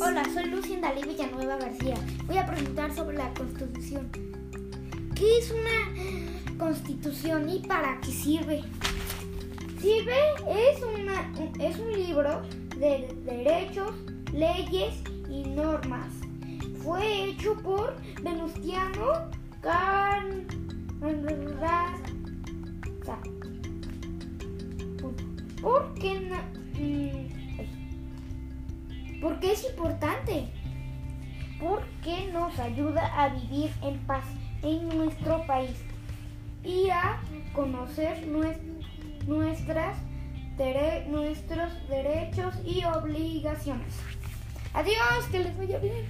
Hola, soy Lucinda Dalí Villanueva García. Voy a preguntar sobre la Constitución. ¿Qué es una Constitución y para qué sirve? Sirve es, una, es un libro de derechos, leyes y normas. Fue hecho por Venustiano Carranza. ¿Por qué no? ¿Por qué es importante? Porque nos ayuda a vivir en paz en nuestro país y a conocer nuestras nuestros derechos y obligaciones. Adiós, que les vaya bien.